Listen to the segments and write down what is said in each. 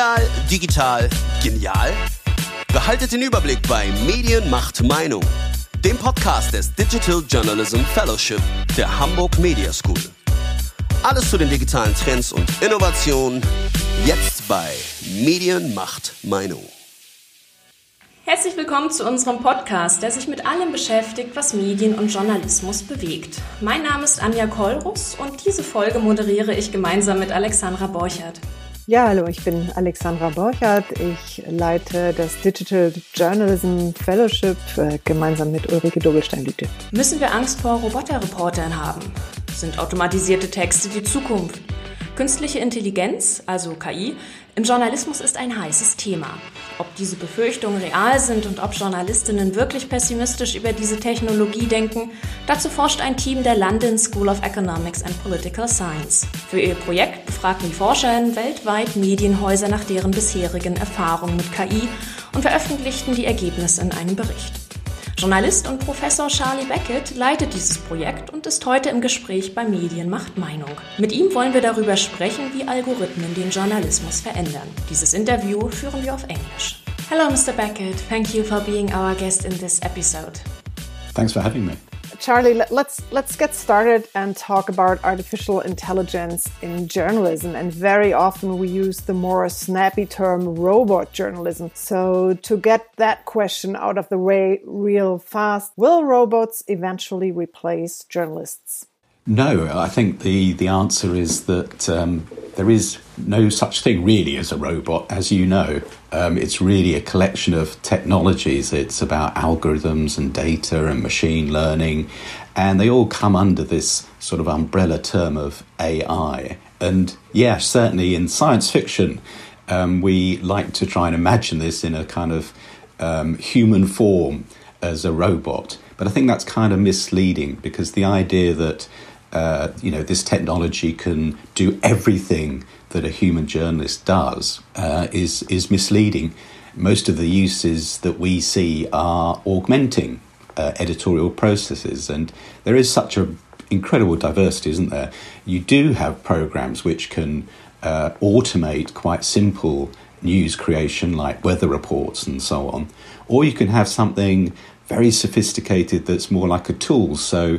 Medial, digital, genial? Behaltet den Überblick bei Medien macht Meinung, dem Podcast des Digital Journalism Fellowship der Hamburg Media School. Alles zu den digitalen Trends und Innovationen jetzt bei Medien macht Meinung. Herzlich willkommen zu unserem Podcast, der sich mit allem beschäftigt, was Medien und Journalismus bewegt. Mein Name ist Anja Kollrus und diese Folge moderiere ich gemeinsam mit Alexandra Borchert. Ja, hallo, ich bin Alexandra Borchert. Ich leite das Digital Journalism Fellowship äh, gemeinsam mit Ulrike Dogelstein-Lüte. Müssen wir Angst vor Roboterreportern haben? Sind automatisierte Texte die Zukunft? Künstliche Intelligenz, also KI, im Journalismus ist ein heißes Thema. Ob diese Befürchtungen real sind und ob Journalistinnen wirklich pessimistisch über diese Technologie denken, dazu forscht ein Team der London School of Economics and Political Science. Für ihr Projekt befragten die Forscherinnen weltweit Medienhäuser nach deren bisherigen Erfahrungen mit KI und veröffentlichten die Ergebnisse in einem Bericht. Journalist und Professor Charlie Beckett leitet dieses Projekt und ist heute im Gespräch bei Medien macht Meinung. Mit ihm wollen wir darüber sprechen, wie Algorithmen den Journalismus verändern. Dieses Interview führen wir auf Englisch. Hello, Mr. Beckett. Thank you for being our guest in this episode. Thanks for having me. Charlie, let, us let's get started and talk about artificial intelligence in journalism. And very often we use the more snappy term robot journalism. So to get that question out of the way real fast, will robots eventually replace journalists? No, I think the, the answer is that um, there is no such thing really as a robot, as you know. Um, it's really a collection of technologies. It's about algorithms and data and machine learning, and they all come under this sort of umbrella term of AI. And yeah, certainly in science fiction, um, we like to try and imagine this in a kind of um, human form as a robot. But I think that's kind of misleading because the idea that uh, you know, this technology can do everything that a human journalist does uh, is is misleading. Most of the uses that we see are augmenting uh, editorial processes, and there is such a incredible diversity, isn't there? You do have programs which can uh, automate quite simple news creation, like weather reports and so on, or you can have something very sophisticated that's more like a tool. So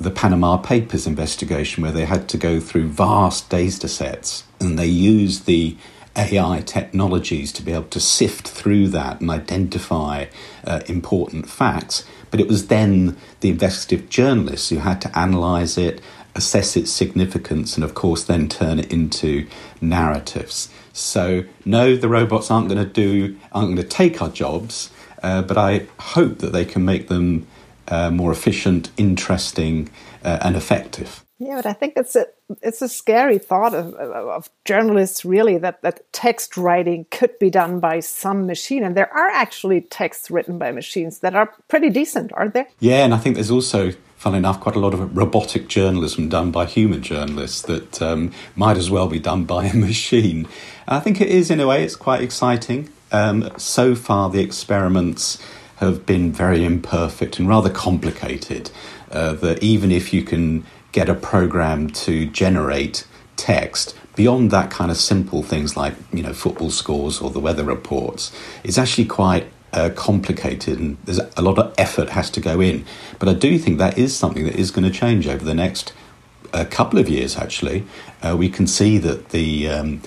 the Panama Papers investigation, where they had to go through vast data sets and they used the AI technologies to be able to sift through that and identify uh, important facts. But it was then the investigative journalists who had to analyze it, assess its significance, and of course, then turn it into narratives. So, no, the robots aren't going to do, aren't going to take our jobs, uh, but I hope that they can make them uh, more efficient, interesting, uh, and effective. Yeah, but I think it's a it's a scary thought of, of journalists really that that text writing could be done by some machine, and there are actually texts written by machines that are pretty decent, aren't there? Yeah, and I think there's also, funnily enough, quite a lot of robotic journalism done by human journalists that um, might as well be done by a machine. I think it is in a way. It's quite exciting. Um, so far, the experiments have been very imperfect and rather complicated. Uh, that even if you can get a program to generate text beyond that kind of simple things like you know football scores or the weather reports, it's actually quite uh, complicated and there's a lot of effort has to go in. But I do think that is something that is going to change over the next uh, couple of years. Actually, uh, we can see that the um,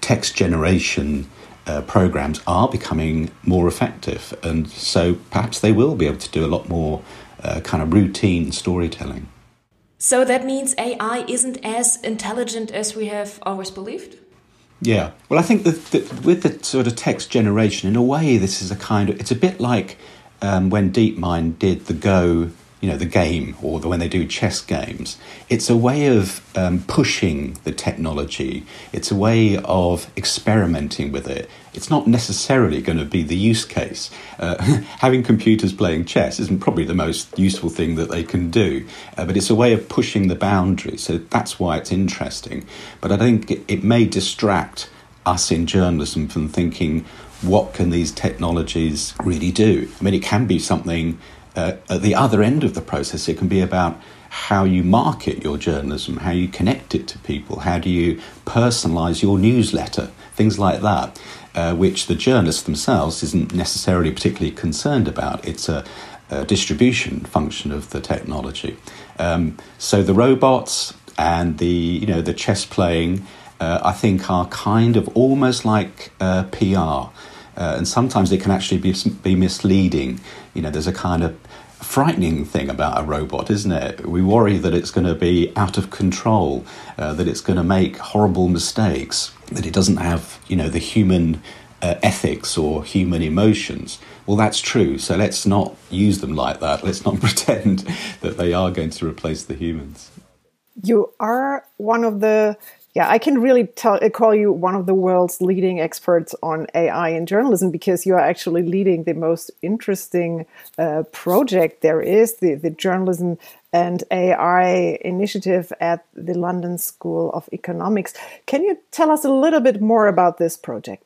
text generation uh, programs are becoming more effective, and so perhaps they will be able to do a lot more uh, kind of routine storytelling. So that means AI isn't as intelligent as we have always believed? Yeah. Well, I think that, that with the sort of text generation, in a way, this is a kind of, it's a bit like um, when DeepMind did the Go you know the game or the, when they do chess games it's a way of um, pushing the technology. It's a way of experimenting with it. It's not necessarily going to be the use case. Uh, having computers playing chess isn't probably the most useful thing that they can do uh, but it's a way of pushing the boundaries. So that's why it's interesting. But i think it, it may distract us in journalism from thinking what can these technologies really do? I mean it can be something uh, at the other end of the process, it can be about how you market your journalism, how you connect it to people, how do you personalize your newsletter, things like that, uh, which the journalists themselves isn't necessarily particularly concerned about. It's a, a distribution function of the technology. Um, so the robots and the you know the chess playing, uh, I think, are kind of almost like uh, PR. Uh, and sometimes it can actually be, be misleading. You know, there's a kind of frightening thing about a robot, isn't it? We worry that it's going to be out of control, uh, that it's going to make horrible mistakes, that it doesn't have, you know, the human uh, ethics or human emotions. Well, that's true. So let's not use them like that. Let's not pretend that they are going to replace the humans. You are one of the yeah, I can really tell, uh, call you one of the world's leading experts on AI in journalism because you are actually leading the most interesting uh, project there is, the, the Journalism and AI initiative at the London School of Economics. Can you tell us a little bit more about this project?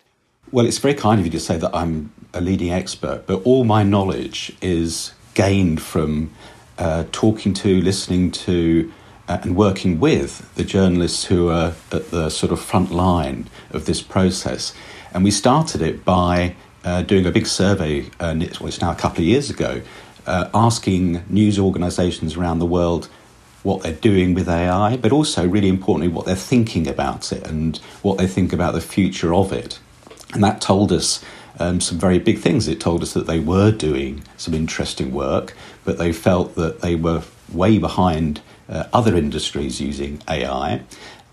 Well, it's very kind of you to say that I'm a leading expert, but all my knowledge is gained from uh, talking to, listening to, and working with the journalists who are at the sort of front line of this process. And we started it by uh, doing a big survey, uh, well, it's now a couple of years ago, uh, asking news organisations around the world what they're doing with AI, but also, really importantly, what they're thinking about it and what they think about the future of it. And that told us um, some very big things. It told us that they were doing some interesting work, but they felt that they were way behind uh, other industries using AI.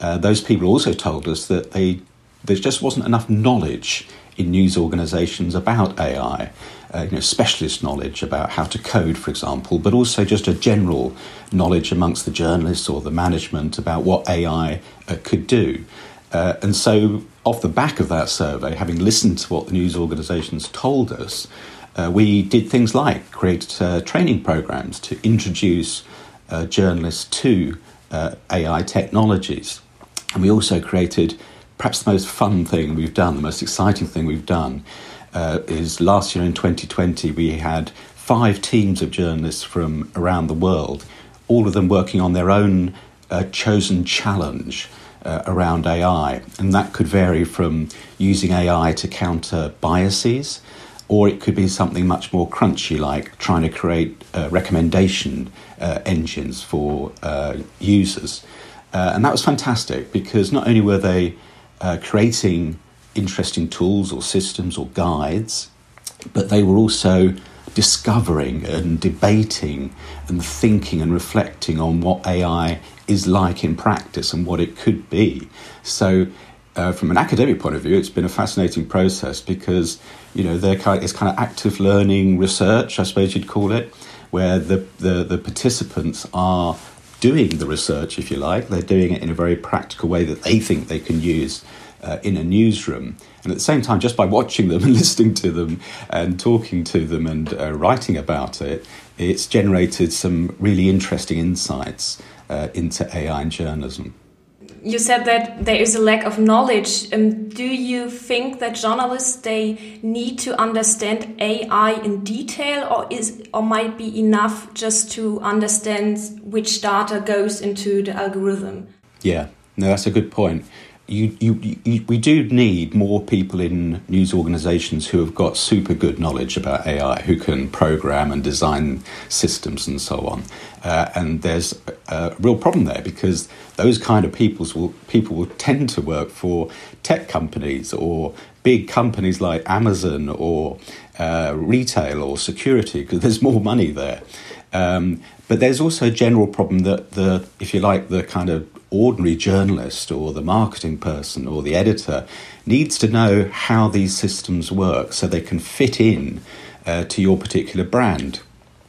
Uh, those people also told us that they there just wasn't enough knowledge in news organisations about AI. Uh, you know, specialist knowledge about how to code, for example, but also just a general knowledge amongst the journalists or the management about what AI uh, could do. Uh, and so, off the back of that survey, having listened to what the news organisations told us, uh, we did things like create uh, training programs to introduce uh, journalists to uh, AI technologies. And we also created perhaps the most fun thing we've done, the most exciting thing we've done, uh, is last year in 2020 we had five teams of journalists from around the world, all of them working on their own uh, chosen challenge. Uh, around AI, and that could vary from using AI to counter biases, or it could be something much more crunchy, like trying to create uh, recommendation uh, engines for uh, users. Uh, and that was fantastic because not only were they uh, creating interesting tools or systems or guides, but they were also discovering and debating and thinking and reflecting on what AI is like in practice and what it could be. So uh, from an academic point of view, it's been a fascinating process because you know they're kind of, it's kind of active learning research, I suppose you'd call it, where the, the, the participants are doing the research, if you like. They're doing it in a very practical way that they think they can use uh, in a newsroom. And at the same time, just by watching them and listening to them and talking to them and uh, writing about it, it's generated some really interesting insights uh, into AI and journalism you said that there is a lack of knowledge. Um, do you think that journalists they need to understand AI in detail, or is or might be enough just to understand which data goes into the algorithm? Yeah, no, that's a good point you, you, you, we do need more people in news organizations who have got super good knowledge about AI, who can program and design systems and so on. Uh, and there's a, real problem there because those kind of peoples will, people will tend to work for tech companies or big companies like Amazon or uh, retail or security because there's more money there. Um, but there's also a general problem that the, if you like, the kind of ordinary journalist or the marketing person or the editor needs to know how these systems work so they can fit in uh, to your particular brand,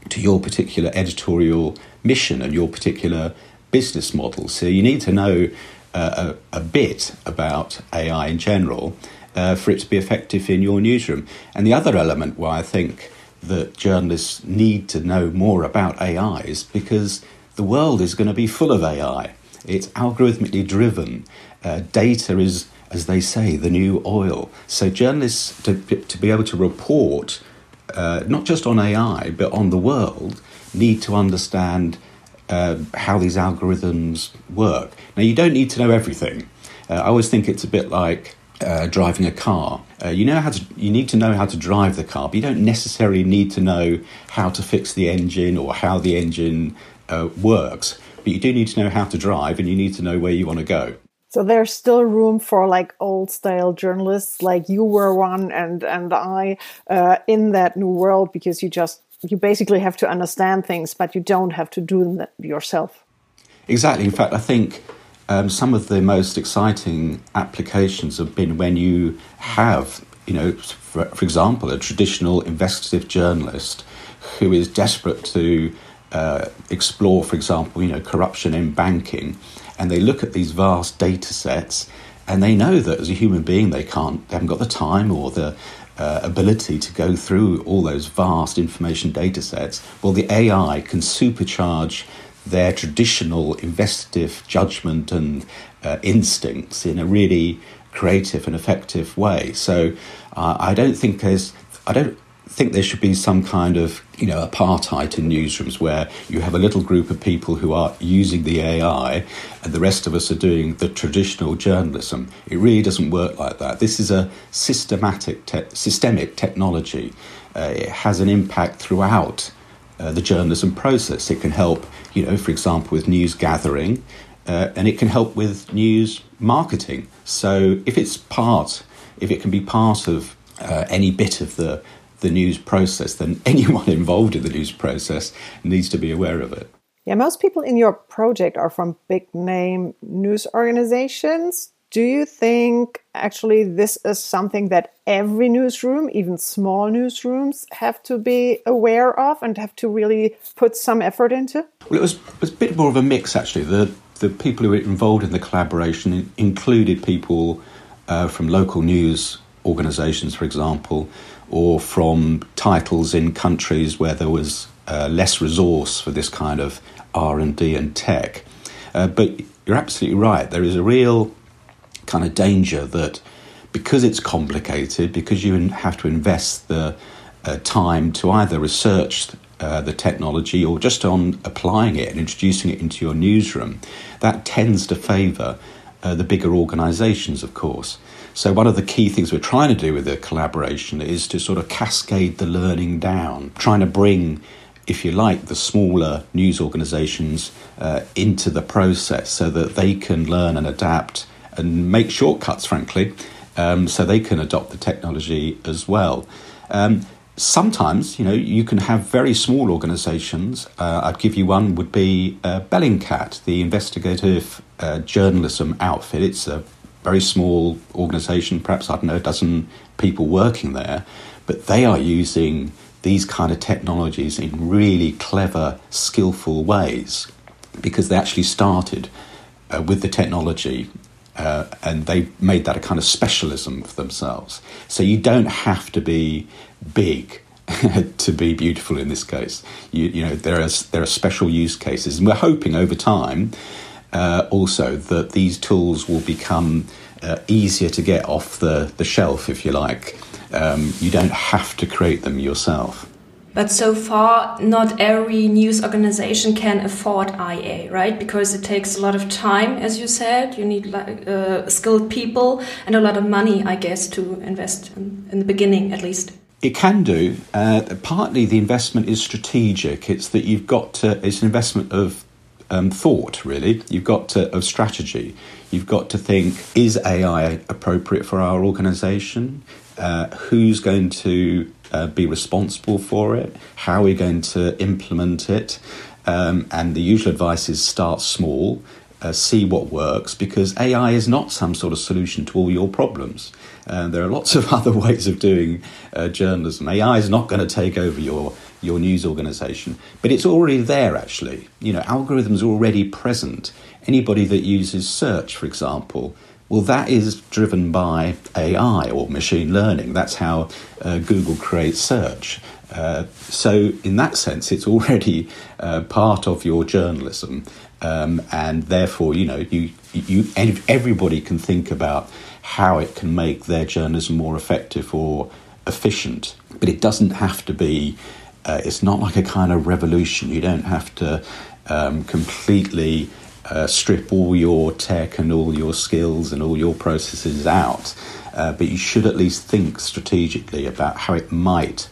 to your particular editorial mission and your particular business model. So you need to know uh, a, a, bit about AI in general uh, for it to be effective in your newsroom. And the other element why I think that journalists need to know more about AI is because the world is going to be full of AI. It's algorithmically driven. Uh, data is, as they say, the new oil. So journalists to, to be able to report uh, not just on AI but on the world need to understand uh, how these algorithms work. Now you don't need to know everything. Uh, I always think it's a bit like uh, driving a car. Uh, you know how to, you need to know how to drive the car, but you don't necessarily need to know how to fix the engine or how the engine uh, works. But you do need to know how to drive, and you need to know where you want to go. So there's still room for like old style journalists, like you were one, and and I, uh, in that new world, because you just you basically have to understand things, but you don't have to do them yourself. Exactly. In fact, I think um, some of the most exciting applications have been when you have, you know, for, for example, a traditional investigative journalist who is desperate to uh, explore, for example, you know, corruption in banking, and they look at these vast data sets, and they know that as a human being they can't, they haven't got the time or the uh, ability to go through all those vast information data sets. Well, the AI can supercharge their traditional investigative judgment and uh, instincts in a really creative and effective way. So uh, I don't think there's I don't think there should be some kind of you know apartheid in newsrooms where you have a little group of people who are using the AI and the rest of us are doing the traditional journalism. It really doesn't work like that. This is a systematic te- systemic technology. Uh, it has an impact throughout uh, the journalism process. It can help, you know, for example, with news gathering, uh, and it can help with news marketing. So if it's part, if it can be part of uh, any bit of the the news process, then anyone involved in the news process needs to be aware of it. Yeah, most people in your project are from big name news organizations. Do you think actually this is something that every newsroom, even small newsrooms, have to be aware of and have to really put some effort into? Well, it was, it was a bit more of a mix actually. The, the people who were involved in the collaboration included people uh, from local news organisations, for example, or from titles in countries where there was uh, less resource for this kind of R and D and tech. Uh, but you're absolutely right. There is a real kind of danger that because it's complicated, because you have to invest the uh, time to either research uh, the technology or just on applying it and introducing it into your newsroom, that tends to favour uh, the bigger organisations, of course. So, one of the key things we're trying to do with the collaboration is to sort of cascade the learning down, trying to bring if you like, the smaller news organisations uh, into the process so that they can learn and adapt and make shortcuts, frankly, um, so they can adopt the technology as well. Um, sometimes, you know, you can have very small organisations. Uh, I'd give you one would be uh, Bellingcat, the investigative uh, journalism outfit. It's a very small organisation, perhaps I don't know a dozen people working there, but they are using these kind of technologies in really clever, skillful ways because they actually started uh, with the technology uh, and they made that a kind of specialism for themselves. So you don't have to be big to be beautiful in this case. You, you know there are there are special use cases, and we're hoping over time uh, also that these tools will become uh, easier to get off the the shelf, if you like. Um, you don't have to create them yourself. But so far, not every news organization can afford IA, right? Because it takes a lot of time, as you said. You need uh, skilled people and a lot of money, I guess, to invest in, in the beginning, at least. It can do. Uh, partly the investment is strategic. It's that you've got to, it's an investment of um, thought, really. You've got to, of strategy. You've got to think is AI appropriate for our organization? Uh, who's going to uh, be responsible for it, how are we're going to implement it. Um, and the usual advice is start small, uh, see what works, because AI is not some sort of solution to all your problems. Uh, there are lots of other ways of doing uh, journalism. AI is not going to take over your your news organization, but it's already there. Actually, you know, algorithms are already present. Anybody that uses search, for example, well, that is driven by AI or machine learning. That's how uh, Google creates search. Uh, so, in that sense, it's already uh, part of your journalism, um, and therefore, you know, you, you everybody can think about how it can make their journalism more effective or efficient. But it doesn't have to be. Uh, it's not like a kind of revolution. You don't have to um, completely uh, strip all your tech and all your skills and all your processes out, uh, but you should at least think strategically about how it might,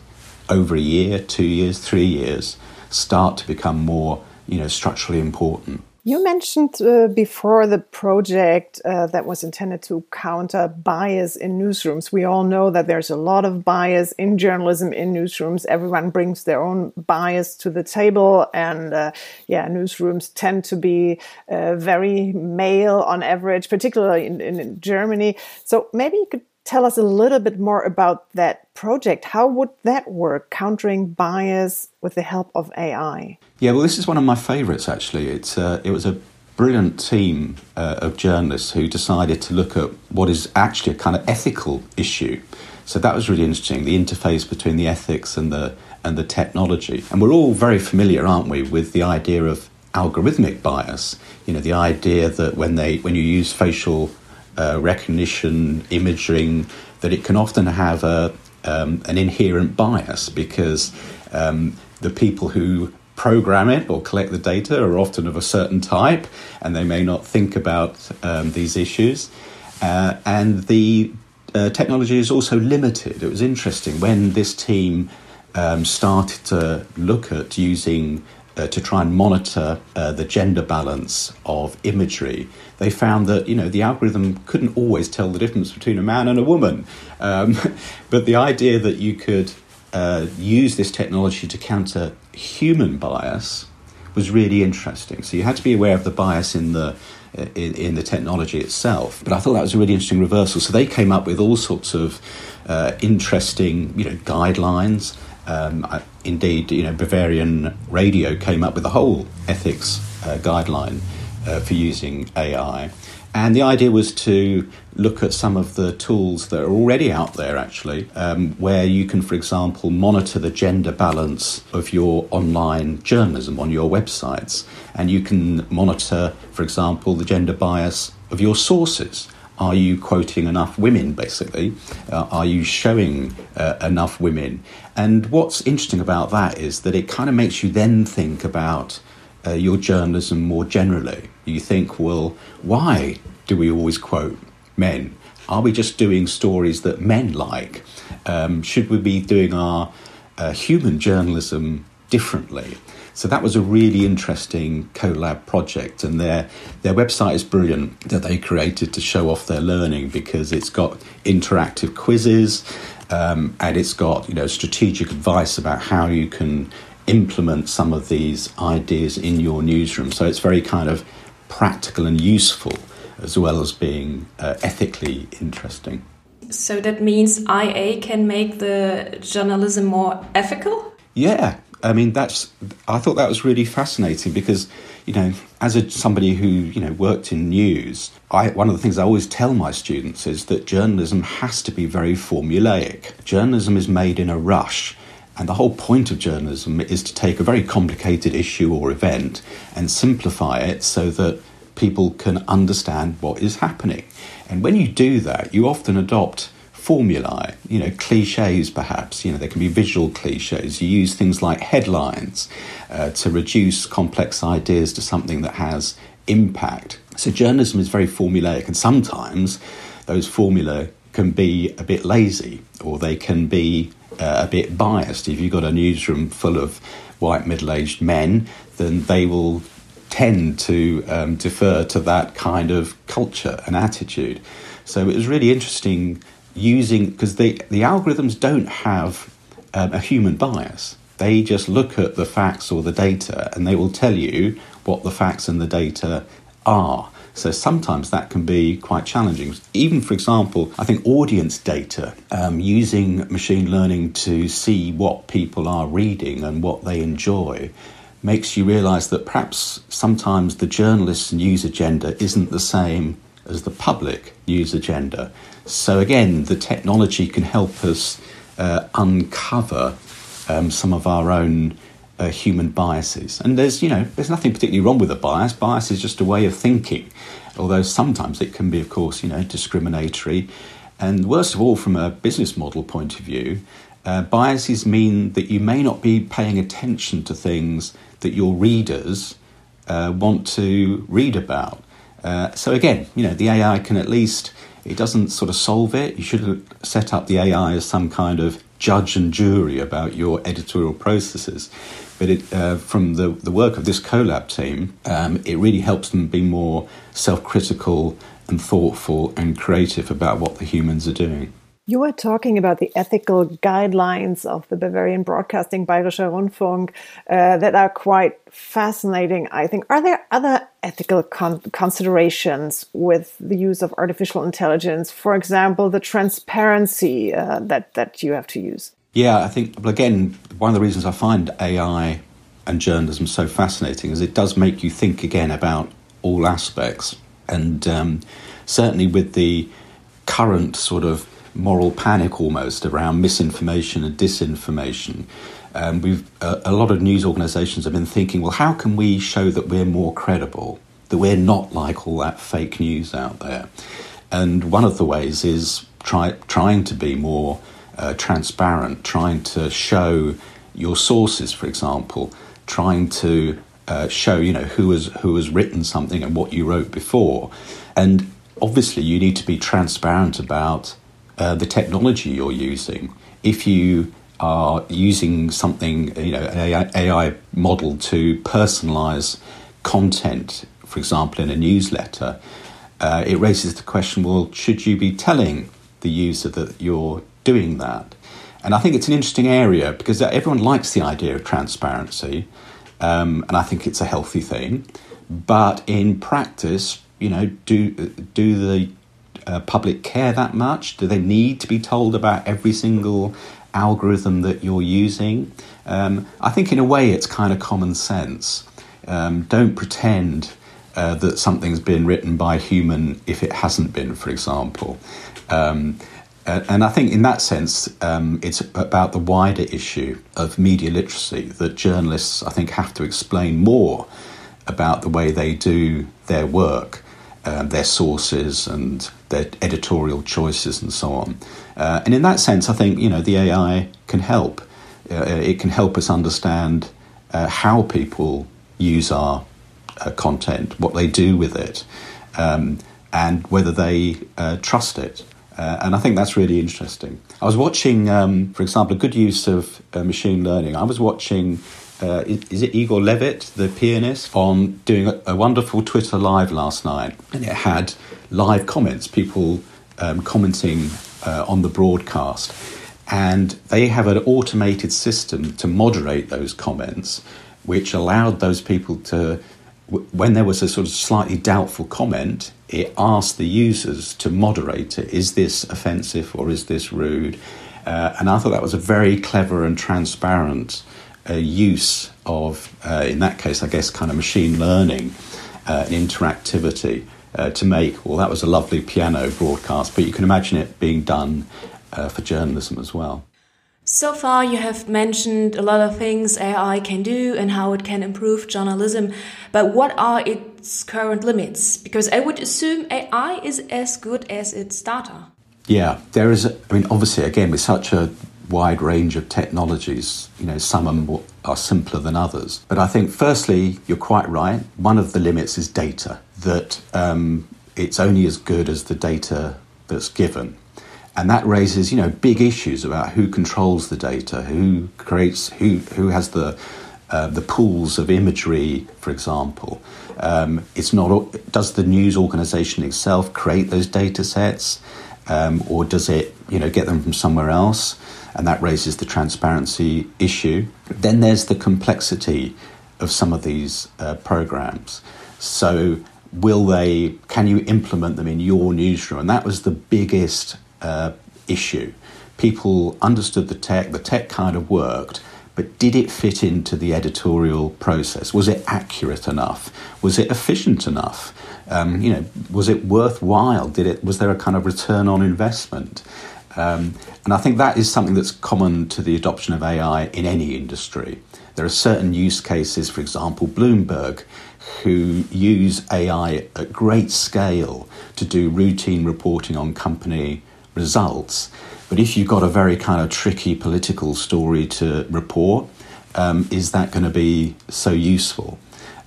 over a year, two years, three years, start to become more, you know, structurally important. You mentioned uh, before the project uh, that was intended to counter bias in newsrooms. We all know that there's a lot of bias in journalism in newsrooms. Everyone brings their own bias to the table, and uh, yeah, newsrooms tend to be uh, very male on average, particularly in, in Germany. So maybe you could tell us a little bit more about that project. How would that work, countering bias with the help of AI? Yeah, well, this is one of my favourites actually. It's uh, it was a brilliant team uh, of journalists who decided to look at what is actually a kind of ethical issue. So that was really interesting. The interface between the ethics and the and the technology, and we're all very familiar, aren't we, with the idea of algorithmic bias. You know, the idea that when they when you use facial uh, recognition, imaging, that it can often have a, um, an inherent bias because um, the people who program it or collect the data are often of a certain type and they may not think about um, these issues. Uh, and the uh, technology is also limited. It was interesting when this team um, started to look at using uh, to try and monitor uh, the gender balance of imagery, they found that you know the algorithm couldn't always tell the difference between a man and a woman. Um, but the idea that you could uh, use this technology to counter human bias was really interesting. So you had to be aware of the bias in the in, in, the technology itself. But I thought that was a really interesting reversal. So they came up with all sorts of uh, interesting, you know, guidelines um, indeed, you know, Bavarian Radio came up with a whole ethics uh, guideline uh, for using AI. And the idea was to look at some of the tools that are already out there, actually, um, where you can, for example, monitor the gender balance of your online journalism on your websites. And you can monitor, for example, the gender bias of your sources. Are you quoting enough women, basically? Uh, are you showing uh, enough women? And what's interesting about that is that it kind of makes you then think about uh, your journalism more generally. You think, well, why do we always quote men? Are we just doing stories that men like? Um, should we be doing our uh, human journalism differently? So that was a really interesting collab project, and their their website is brilliant that they created to show off their learning because it's got interactive quizzes, um, and it's got you know strategic advice about how you can implement some of these ideas in your newsroom. So it's very kind of practical and useful, as well as being uh, ethically interesting. So that means IA can make the journalism more ethical? Yeah, I mean, that's. I thought that was really fascinating because, you know, as a, somebody who you know worked in news, I, one of the things I always tell my students is that journalism has to be very formulaic. Journalism is made in a rush. And the whole point of journalism is to take a very complicated issue or event and simplify it so that people can understand what is happening. And when you do that, you often adopt formulae, you know, cliches perhaps, you know, there can be visual cliches. You use things like headlines uh, to reduce complex ideas to something that has impact. So journalism is very formulaic, and sometimes those formulae can be a bit lazy or they can be uh, a bit biased. If you've got a newsroom full of white middle aged men, then they will tend to um, defer to that kind of culture and attitude. So it was really interesting using because the the algorithms don't have um, a human bias. They just look at the facts or the data, and they will tell you what the facts and the data are. So sometimes that can be quite challenging. Even, for example, I think audience data, um, using machine learning to see what people are reading and what they enjoy, makes you realize that perhaps sometimes the journalist's news agenda isn't the same as the public news agenda. So again, the technology can help us uh, uncover um, some of our own uh, human biases. And there's, you know, there's nothing particularly wrong with a bias. Bias is just a way of thinking, although sometimes it can be, of course, you know, discriminatory. And worst of all, from a business model point of view, uh, biases mean that you may not be paying attention to things that your readers uh, want to read about. Uh, so again, you know, the AI can at least it doesn't sort of solve it. You shouldn't set up the AI as some kind of judge and jury about your editorial processes. But it, uh, from the, the work of this CoLab team, um, it really helps them be more self critical and thoughtful and creative about what the humans are doing. You were talking about the ethical guidelines of the Bavarian Broadcasting Bayerischer Rundfunk uh, that are quite fascinating, I think. Are there other ethical con considerations with the use of artificial intelligence? For example, the transparency uh, that, that you have to use? Yeah, I think, well, again, one of the reasons I find AI and journalism so fascinating is it does make you think again about all aspects. And um, certainly with the current sort of moral panic almost around misinformation and disinformation. Um, we've uh, a lot of news organisations have been thinking, well, how can we show that we're more credible, that we're not like all that fake news out there? And one of the ways is try, trying to be more uh, transparent, trying to show your sources, for example, trying to uh, show you know who has who has written something and what you wrote before, and obviously you need to be transparent about uh, the technology you're using. If you are using something, you know, an AI, model to personalize content, for example, in a newsletter, uh, it raises the question well, should you be telling the user that you're doing that? And I think it's an interesting area because everyone likes the idea of transparency, um, and I think it's a healthy thing. But in practice, you know, do do the uh, public care that much? Do they need to be told about every single algorithm that you're using? Um, I think, in a way, it's kind of common sense. Um, don't pretend uh, that something's been written by a human if it hasn't been, for example. Um, and I think, in that sense, um, it's about the wider issue of media literacy that journalists, I think, have to explain more about the way they do their work their sources and their editorial choices and so on. Uh, and in that sense, I think you know the AI can help. Uh, it can help us understand uh, how people use our uh, content, what they do with it, um, and whether they uh, trust it. and I think that's really interesting. I was watching, um, for example, a good use of machine learning. I was watching uh, is it Igor Levit, the pianist, on doing a, a, wonderful Twitter live last night, and it had live comments, people um, commenting uh, on the broadcast, and they have an automated system to moderate those comments, which allowed those people to, when there was a sort of slightly doubtful comment, it asked the users to moderate it. Is this offensive or is this rude? Uh, and I thought that was a very clever and transparent a use of, uh, in that case, I guess, kind of machine learning uh, and interactivity uh, to make, well, that was a lovely piano broadcast, but you can imagine it being done uh, for journalism as well. So far, you have mentioned a lot of things AI can do and how it can improve journalism, but what are its current limits? Because I would assume AI is as good as its data. Yeah, there is. I mean, obviously, again, with such a wide range of technologies. You know, some are, are simpler than others. But I think, firstly, you're quite right. One of the limits is data, that um, it's only as good as the data that's given. And that raises, you know, big issues about who controls the data, who creates, who, who has the, uh, the pools of imagery, for example. Um, it's not, does the news organization itself create those data sets? Um, or does it, you know, get them from somewhere else? And that raises the transparency issue. Then there's the complexity of some of these uh, programs. So, will they? Can you implement them in your newsroom? And that was the biggest uh, issue. People understood the tech. The tech kind of worked, but did it fit into the editorial process? Was it accurate enough? Was it efficient enough? Um, you know, was it worthwhile? Did it? Was there a kind of return on investment? Um, and I think that is something that's common to the adoption of AI in any industry. There are certain use cases, for example, Bloomberg, who use AI at great scale to do routine reporting on company results. But if you've got a very kind of tricky political story to report, um, is that going to be so useful?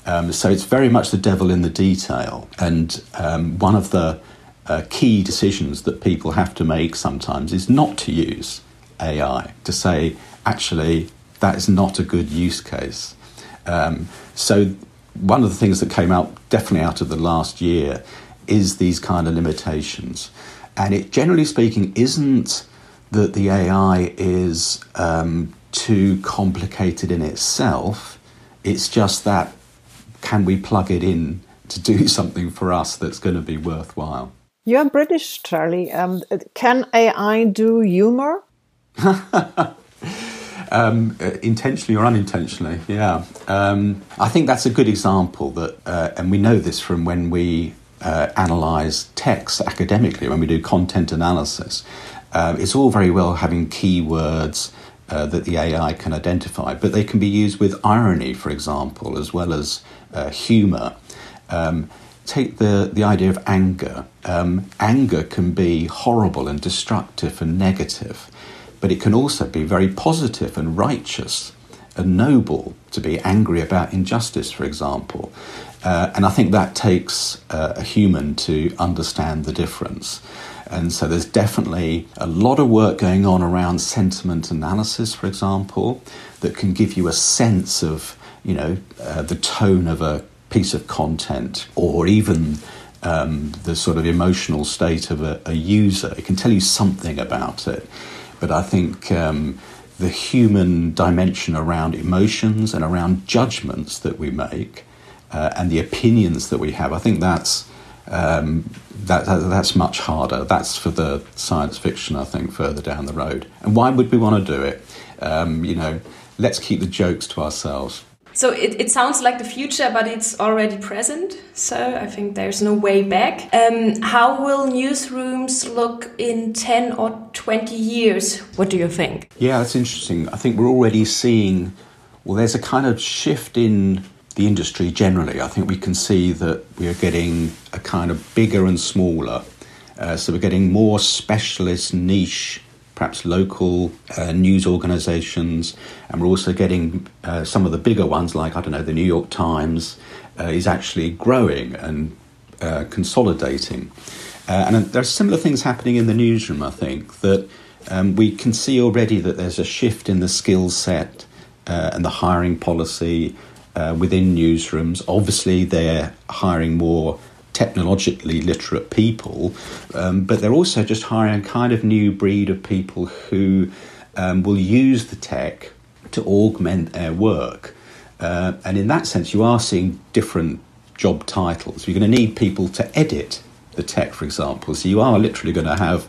Um, so it's very much the devil in the detail. And um, one of the uh, key decisions that people have to make sometimes is not to use AI, to say, actually, that is not a good use case. Um, so one of the things that came out definitely out of the last year is these kind of limitations. And it generally speaking isn't that the AI is um, too complicated in itself. It's just that can we plug it in to do something for us that's going to be worthwhile? You're British, Charlie. Um, can AI do humor? um, uh, intentionally or unintentionally, yeah. Um, I think that's a good example that, uh, and we know this from when we uh, analyze text academically, when we do content analysis. Uh, it's all very well having keywords uh, that the AI can identify, but they can be used with irony, for example, as well as uh, humor. Um, take the, the idea of anger. Um, anger can be horrible and destructive and negative, but it can also be very positive and righteous and noble to be angry about injustice, for example. Uh, and I think that takes uh, a human to understand the difference. And so there's definitely a lot of work going on around sentiment analysis, for example, that can give you a sense of, you know, uh, the tone of a piece of content or even um, the sort of emotional state of a, a, user. It can tell you something about it. But I think um, the human dimension around emotions and around judgments that we make uh, and the opinions that we have, I think that's um, that, that, that's much harder. That's for the science fiction, I think, further down the road. And why would we want to do it? Um, you know, let's keep the jokes to ourselves. So it, it sounds like the future, but it's already present. So I think there's no way back. Um, how will newsrooms look in 10 or 20 years? What do you think? Yeah, that's interesting. I think we're already seeing, well, there's a kind of shift in the industry generally. I think we can see that we are getting a kind of bigger and smaller. Uh, so we're getting more specialist, niche, perhaps local uh, news organisations, and we're also getting uh, some of the bigger ones, like I don't know, the New York Times, uh, is actually growing and uh, consolidating. Uh, and there are similar things happening in the newsroom. I think that um, we can see already that there's a shift in the skill set and the hiring policy uh, within newsrooms. Obviously, they're hiring more technologically literate people, um, but they're also just hiring a kind of new breed of people who um, will use the tech to augment their work. Uh, and in that sense, you are seeing different job titles. You're going to need people to edit the tech, for example. So you are literally going to have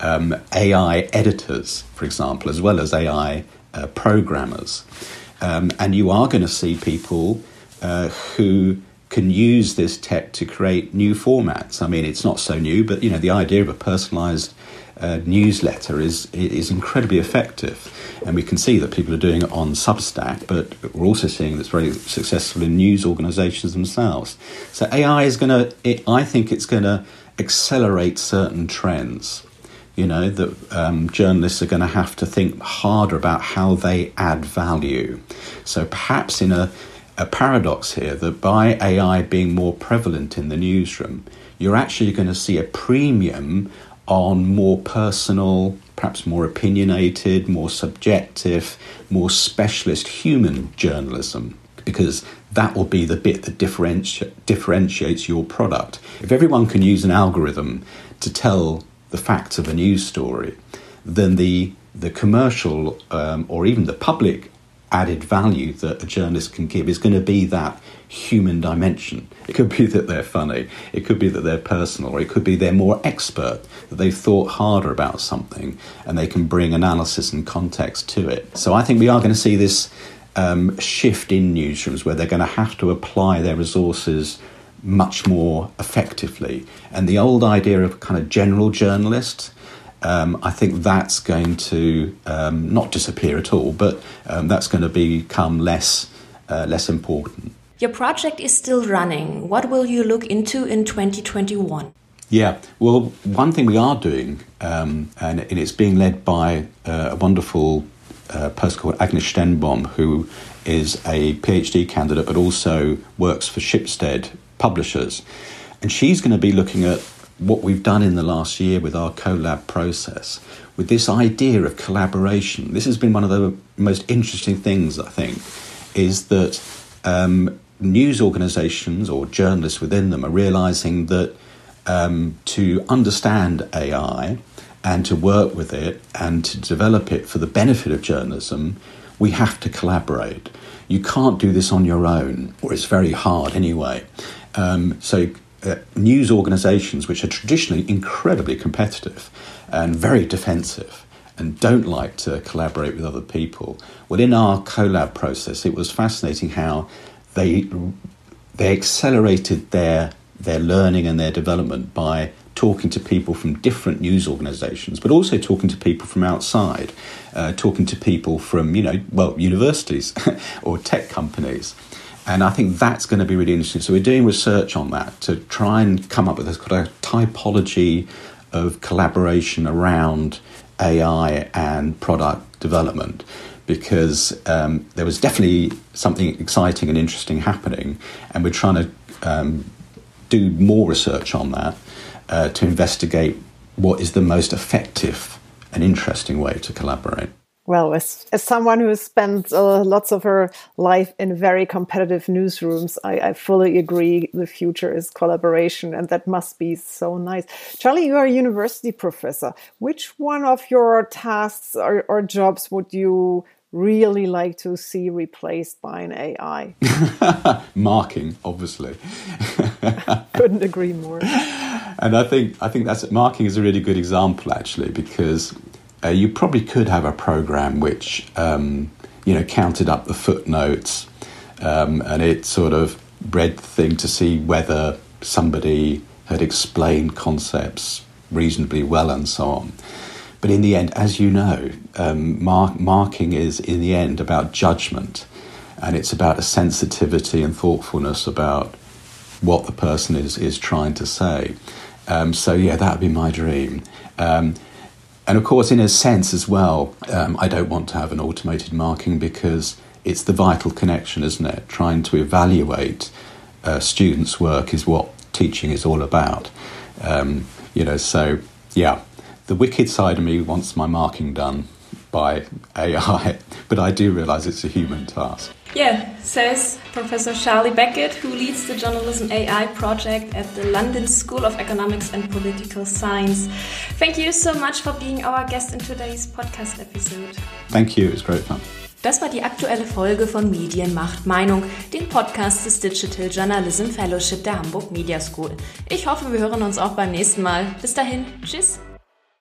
um, AI editors, for example, as well as AI uh, programmers. Um, and you are going to see people uh, who can use this tech to create new formats. I mean, it's not so new, but you know, the idea of a personalized uh, newsletter is is incredibly effective, and we can see that people are doing it on Substack. But we're also seeing that's very successful in news organisations themselves. So AI is going to, I think, it's going to accelerate certain trends you know, that um, journalists are going to have to think harder about how they add value. So perhaps in a, a paradox here that by AI being more prevalent in the newsroom, you're actually going to see a premium on more personal, perhaps more opinionated, more subjective, more specialist human journalism, because that will be the bit that differenti- differentiates your product. If everyone can use an algorithm to tell the facts of a news story, then the the commercial um, or even the public added value that a journalist can give is going to be that human dimension. It could be that they're funny, it could be that they're personal, or it could be they're more expert, that they've thought harder about something and they can bring analysis and context to it. So I think we are going to see this um, shift in newsrooms where they're going to have to apply their resources much more effectively. And the old idea of kind of general journalist, um, I think that's going to um, not disappear at all, but um, that's going to become less uh, less important. Your project is still running. What will you look into in 2021? Yeah, well, one thing we are doing, um, and, and, it's being led by uh, a wonderful uh, person called Agnes Stenbom, who is a PhD candidate, but also works for Schibsted Publishers. And she's going to be looking at what we've done in the last year with our collab process, with this idea of collaboration. This has been one of the most interesting things, I think, is that um, news organizations or journalists within them are realizing that um, to understand AI and to work with it and to develop it for the benefit of journalism, we have to collaborate. You can't do this on your own, or it's very hard anyway. Um, so, uh, news organizations, which are traditionally incredibly competitive and very defensive, and don't like to collaborate with other people. Well, in our collab process, it was fascinating how they they accelerated their their learning and their development by talking to people from different news organisations, but also talking to people from outside, uh, talking to people from you know well universities or tech companies. And I think that's going to be really interesting. So we're doing research on that to try and come up with a kind of typology of collaboration around AI and product development because um, there was definitely something exciting and interesting happening, and we're trying to um, do more research on that uh, to investigate what is the most effective and interesting way to collaborate. Well, as, as someone who has spent uh, lots of her life in very competitive newsrooms, I, I, fully agree the future is collaboration, and that must be so nice. Charlie, you are a university professor. Which one of your tasks or, or jobs would you really like to see replaced by an AI? Marking, obviously. Couldn't agree more. And I think I think that's marking is a really good example actually because uh, you probably could have a program which um, you know counted up the footnotes um, and it sort of read the thing to see whether somebody had explained concepts reasonably well and so on. But in the end, as you know, um, mark, marking is in the end about judgment, and it's about a sensitivity and thoughtfulness about what the person is is trying to say. Um, so yeah, that would be my dream. Um, and of course, in a sense as well, um, I don't want to have an automated marking because it's the vital connection, isn't it? Trying to evaluate uh, students' work is what teaching is all about. Um, you know, so yeah, the wicked side of me wants my marking done by AI, but I do realise it's a human task. Yeah, says Professor Charlie Beckett, who leads the Journalism AI project at the London School of Economics and Political Science. Thank you so much for being our guest in today's podcast episode. Thank you, it was great fun. Das war die aktuelle Folge von Medien macht Meinung, dem Podcast des Digital Journalism Fellowship der Hamburg Media School. Ich hoffe, wir hören uns auch beim nächsten Mal. Bis dahin, tschüss.